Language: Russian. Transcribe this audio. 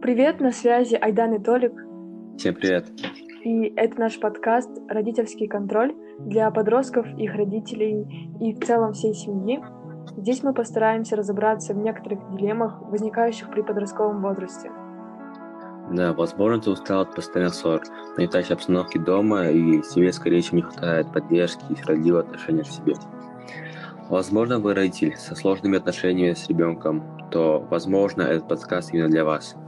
Привет, на связи Айдан и Толик. Всем привет. И это наш подкаст «Родительский контроль» для подростков, их родителей и в целом всей семьи. Здесь мы постараемся разобраться в некоторых дилеммах, возникающих при подростковом возрасте. Да, возможно, ты устал от постоянных ссор, нагнетающей обстановки дома, и тебе, скорее всего, не хватает поддержки и справедливого отношения к себе. Возможно, вы родитель со сложными отношениями с ребенком, то, возможно, этот подкаст именно для вас –